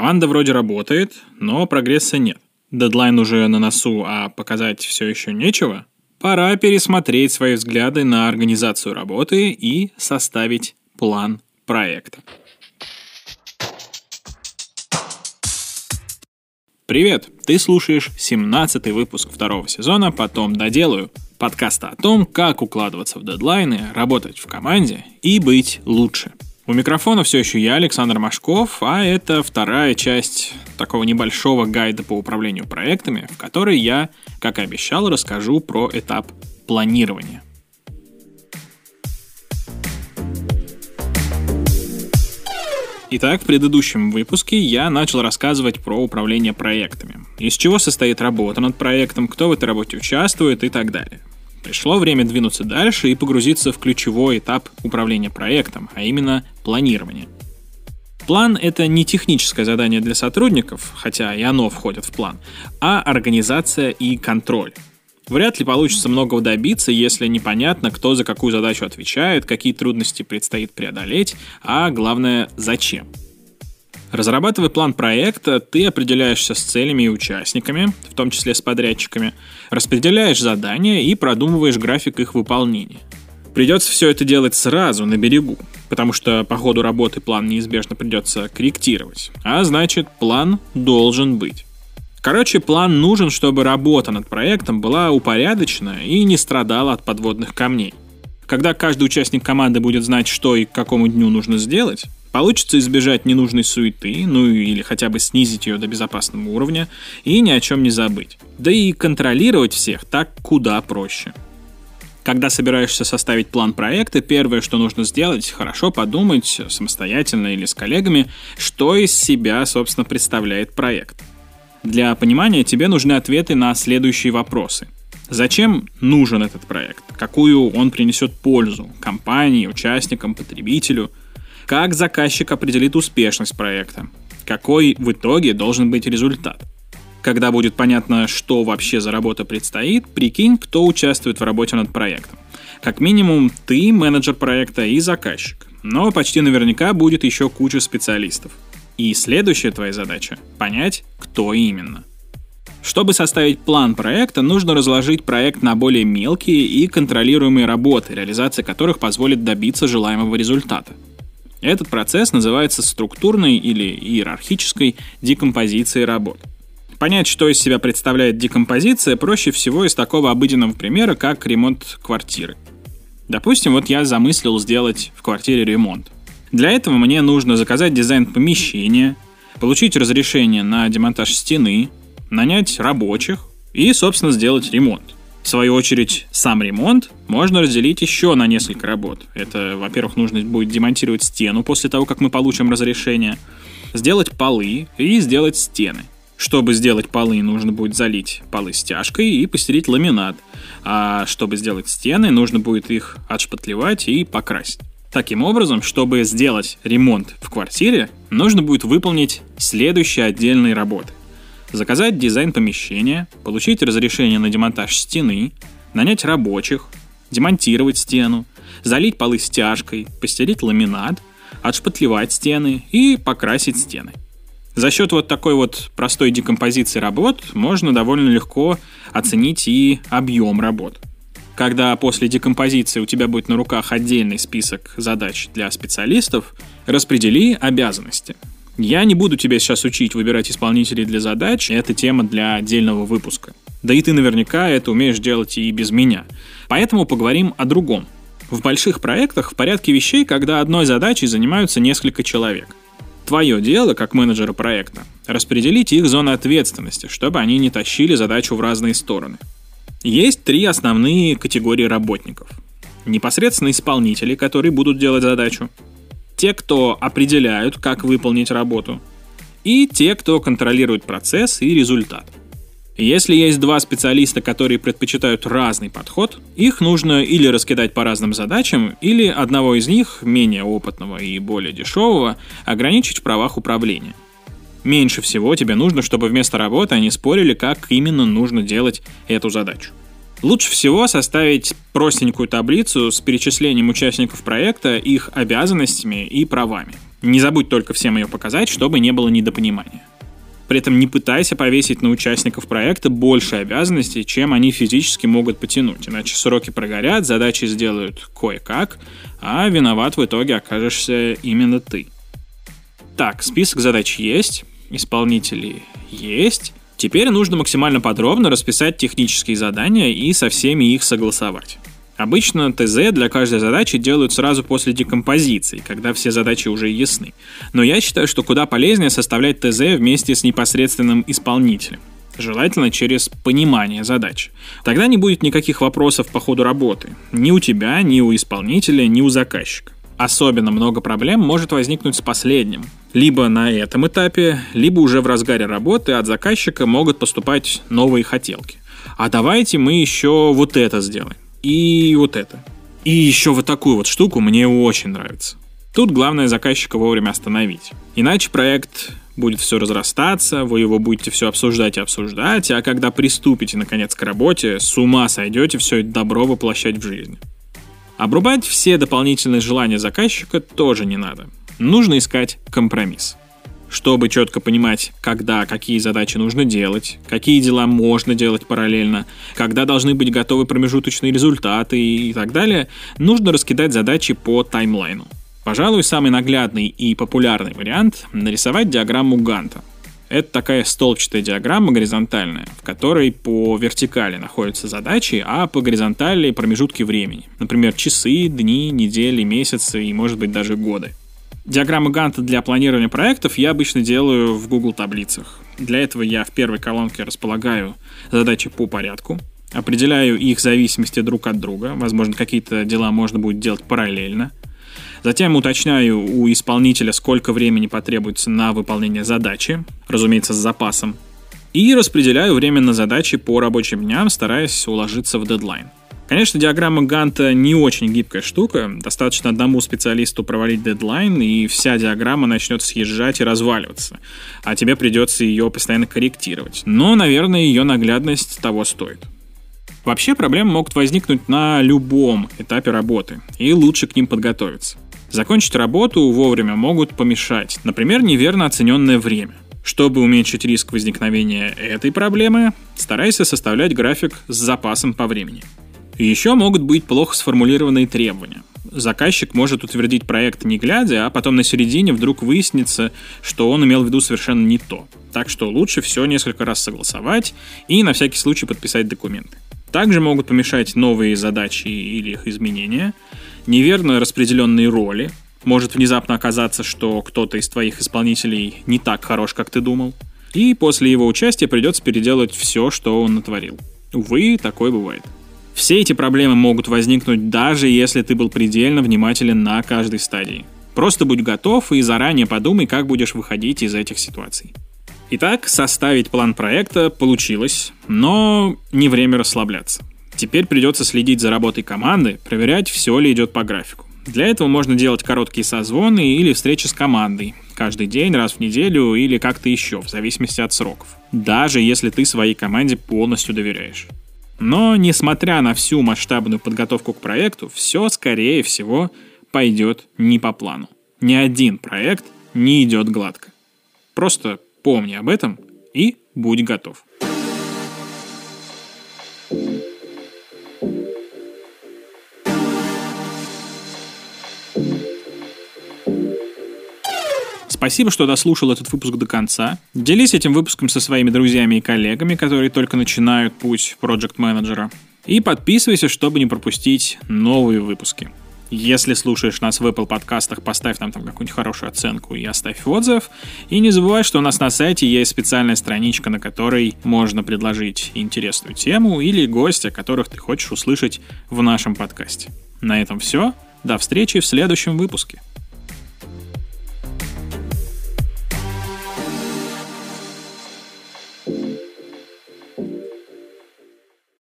Команда вроде работает, но прогресса нет. Дедлайн уже на носу, а показать все еще нечего. Пора пересмотреть свои взгляды на организацию работы и составить план проекта. Привет! Ты слушаешь 17 выпуск второго сезона «Потом доделаю» подкаста о том, как укладываться в дедлайны, работать в команде и быть лучше – у микрофона все еще я, Александр Машков, а это вторая часть такого небольшого гайда по управлению проектами, в которой я, как и обещал, расскажу про этап планирования. Итак, в предыдущем выпуске я начал рассказывать про управление проектами. Из чего состоит работа над проектом, кто в этой работе участвует и так далее. Пришло время двинуться дальше и погрузиться в ключевой этап управления проектом, а именно планирование. План — это не техническое задание для сотрудников, хотя и оно входит в план, а организация и контроль. Вряд ли получится многого добиться, если непонятно, кто за какую задачу отвечает, какие трудности предстоит преодолеть, а главное, зачем. Разрабатывая план проекта, ты определяешься с целями и участниками, в том числе с подрядчиками, распределяешь задания и продумываешь график их выполнения. Придется все это делать сразу, на берегу, потому что по ходу работы план неизбежно придется корректировать. А значит, план должен быть. Короче, план нужен, чтобы работа над проектом была упорядочена и не страдала от подводных камней. Когда каждый участник команды будет знать, что и к какому дню нужно сделать, Получится избежать ненужной суеты, ну или хотя бы снизить ее до безопасного уровня, и ни о чем не забыть. Да и контролировать всех так куда проще. Когда собираешься составить план проекта, первое, что нужно сделать, хорошо подумать самостоятельно или с коллегами, что из себя, собственно, представляет проект. Для понимания тебе нужны ответы на следующие вопросы. Зачем нужен этот проект? Какую он принесет пользу компании, участникам, потребителю – как заказчик определит успешность проекта? Какой в итоге должен быть результат? Когда будет понятно, что вообще за работа предстоит, прикинь, кто участвует в работе над проектом. Как минимум, ты менеджер проекта и заказчик. Но почти наверняка будет еще куча специалистов. И следующая твоя задача — понять, кто именно. Чтобы составить план проекта, нужно разложить проект на более мелкие и контролируемые работы, реализация которых позволит добиться желаемого результата. Этот процесс называется структурной или иерархической декомпозицией работ. Понять, что из себя представляет декомпозиция, проще всего из такого обыденного примера, как ремонт квартиры. Допустим, вот я замыслил сделать в квартире ремонт. Для этого мне нужно заказать дизайн помещения, получить разрешение на демонтаж стены, нанять рабочих и, собственно, сделать ремонт. В свою очередь, сам ремонт можно разделить еще на несколько работ. Это, во-первых, нужно будет демонтировать стену после того, как мы получим разрешение, сделать полы и сделать стены. Чтобы сделать полы, нужно будет залить полы стяжкой и постелить ламинат. А чтобы сделать стены, нужно будет их отшпатлевать и покрасить. Таким образом, чтобы сделать ремонт в квартире, нужно будет выполнить следующие отдельные работы заказать дизайн помещения, получить разрешение на демонтаж стены, нанять рабочих, демонтировать стену, залить полы стяжкой, постелить ламинат, отшпатлевать стены и покрасить стены. За счет вот такой вот простой декомпозиции работ можно довольно легко оценить и объем работ. Когда после декомпозиции у тебя будет на руках отдельный список задач для специалистов, распредели обязанности – я не буду тебя сейчас учить выбирать исполнителей для задач, это тема для отдельного выпуска. Да и ты наверняка это умеешь делать и без меня. Поэтому поговорим о другом. В больших проектах в порядке вещей, когда одной задачей занимаются несколько человек. Твое дело, как менеджера проекта, распределить их зоны ответственности, чтобы они не тащили задачу в разные стороны. Есть три основные категории работников. Непосредственно исполнители, которые будут делать задачу, те, кто определяют, как выполнить работу, и те, кто контролирует процесс и результат. Если есть два специалиста, которые предпочитают разный подход, их нужно или раскидать по разным задачам, или одного из них, менее опытного и более дешевого, ограничить в правах управления. Меньше всего тебе нужно, чтобы вместо работы они спорили, как именно нужно делать эту задачу. Лучше всего составить простенькую таблицу с перечислением участников проекта, их обязанностями и правами. Не забудь только всем ее показать, чтобы не было недопонимания. При этом не пытайся повесить на участников проекта больше обязанностей, чем они физически могут потянуть, иначе сроки прогорят, задачи сделают кое-как, а виноват в итоге окажешься именно ты. Так, список задач есть, исполнители есть. Теперь нужно максимально подробно расписать технические задания и со всеми их согласовать. Обычно ТЗ для каждой задачи делают сразу после декомпозиции, когда все задачи уже ясны. Но я считаю, что куда полезнее составлять ТЗ вместе с непосредственным исполнителем. Желательно через понимание задач. Тогда не будет никаких вопросов по ходу работы. Ни у тебя, ни у исполнителя, ни у заказчика. Особенно много проблем может возникнуть с последним. Либо на этом этапе, либо уже в разгаре работы от заказчика могут поступать новые хотелки. А давайте мы еще вот это сделаем и вот это. И еще вот такую вот штуку мне очень нравится. Тут главное заказчика вовремя остановить. Иначе проект будет все разрастаться, вы его будете все обсуждать и обсуждать, а когда приступите наконец к работе, с ума сойдете все это добро воплощать в жизнь. Обрубать все дополнительные желания заказчика тоже не надо. Нужно искать компромисс чтобы четко понимать, когда какие задачи нужно делать, какие дела можно делать параллельно, когда должны быть готовы промежуточные результаты и так далее, нужно раскидать задачи по таймлайну. Пожалуй, самый наглядный и популярный вариант — нарисовать диаграмму Ганта. Это такая столбчатая диаграмма горизонтальная, в которой по вертикали находятся задачи, а по горизонтали промежутки времени. Например, часы, дни, недели, месяцы и, может быть, даже годы. Диаграммы Ганта для планирования проектов я обычно делаю в Google таблицах. Для этого я в первой колонке располагаю задачи по порядку, определяю их зависимости друг от друга, возможно, какие-то дела можно будет делать параллельно. Затем уточняю у исполнителя, сколько времени потребуется на выполнение задачи, разумеется, с запасом. И распределяю время на задачи по рабочим дням, стараясь уложиться в дедлайн. Конечно, диаграмма Ганта не очень гибкая штука. Достаточно одному специалисту провалить дедлайн, и вся диаграмма начнет съезжать и разваливаться. А тебе придется ее постоянно корректировать. Но, наверное, ее наглядность того стоит. Вообще проблемы могут возникнуть на любом этапе работы, и лучше к ним подготовиться. Закончить работу вовремя могут помешать, например, неверно оцененное время. Чтобы уменьшить риск возникновения этой проблемы, старайся составлять график с запасом по времени. Еще могут быть плохо сформулированные требования. Заказчик может утвердить проект не глядя, а потом на середине вдруг выяснится, что он имел в виду совершенно не то. Так что лучше все несколько раз согласовать и на всякий случай подписать документы. Также могут помешать новые задачи или их изменения, неверно распределенные роли, может внезапно оказаться, что кто-то из твоих исполнителей не так хорош, как ты думал, и после его участия придется переделать все, что он натворил. Увы, такое бывает. Все эти проблемы могут возникнуть даже если ты был предельно внимателен на каждой стадии. Просто будь готов и заранее подумай, как будешь выходить из этих ситуаций. Итак, составить план проекта получилось, но не время расслабляться. Теперь придется следить за работой команды, проверять, все ли идет по графику. Для этого можно делать короткие созвоны или встречи с командой. Каждый день, раз в неделю или как-то еще, в зависимости от сроков. Даже если ты своей команде полностью доверяешь. Но, несмотря на всю масштабную подготовку к проекту, все, скорее всего, пойдет не по плану. Ни один проект не идет гладко. Просто помни об этом и будь готов. Спасибо, что дослушал этот выпуск до конца. Делись этим выпуском со своими друзьями и коллегами, которые только начинают путь проект менеджера И подписывайся, чтобы не пропустить новые выпуски. Если слушаешь нас в Apple подкастах, поставь нам там какую-нибудь хорошую оценку и оставь отзыв. И не забывай, что у нас на сайте есть специальная страничка, на которой можно предложить интересную тему или гостя, которых ты хочешь услышать в нашем подкасте. На этом все. До встречи в следующем выпуске.